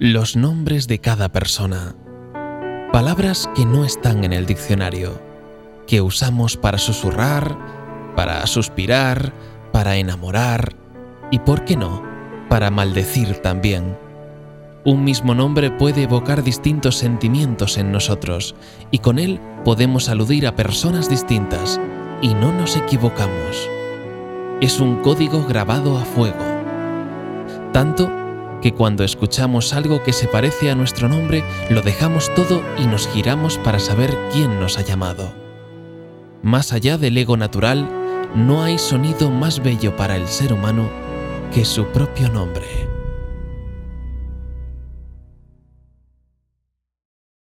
Los nombres de cada persona. Palabras que no están en el diccionario, que usamos para susurrar, para suspirar, para enamorar y, ¿por qué no?, para maldecir también. Un mismo nombre puede evocar distintos sentimientos en nosotros y con él podemos aludir a personas distintas y no nos equivocamos. Es un código grabado a fuego. Tanto que cuando escuchamos algo que se parece a nuestro nombre, lo dejamos todo y nos giramos para saber quién nos ha llamado. Más allá del ego natural, no hay sonido más bello para el ser humano que su propio nombre.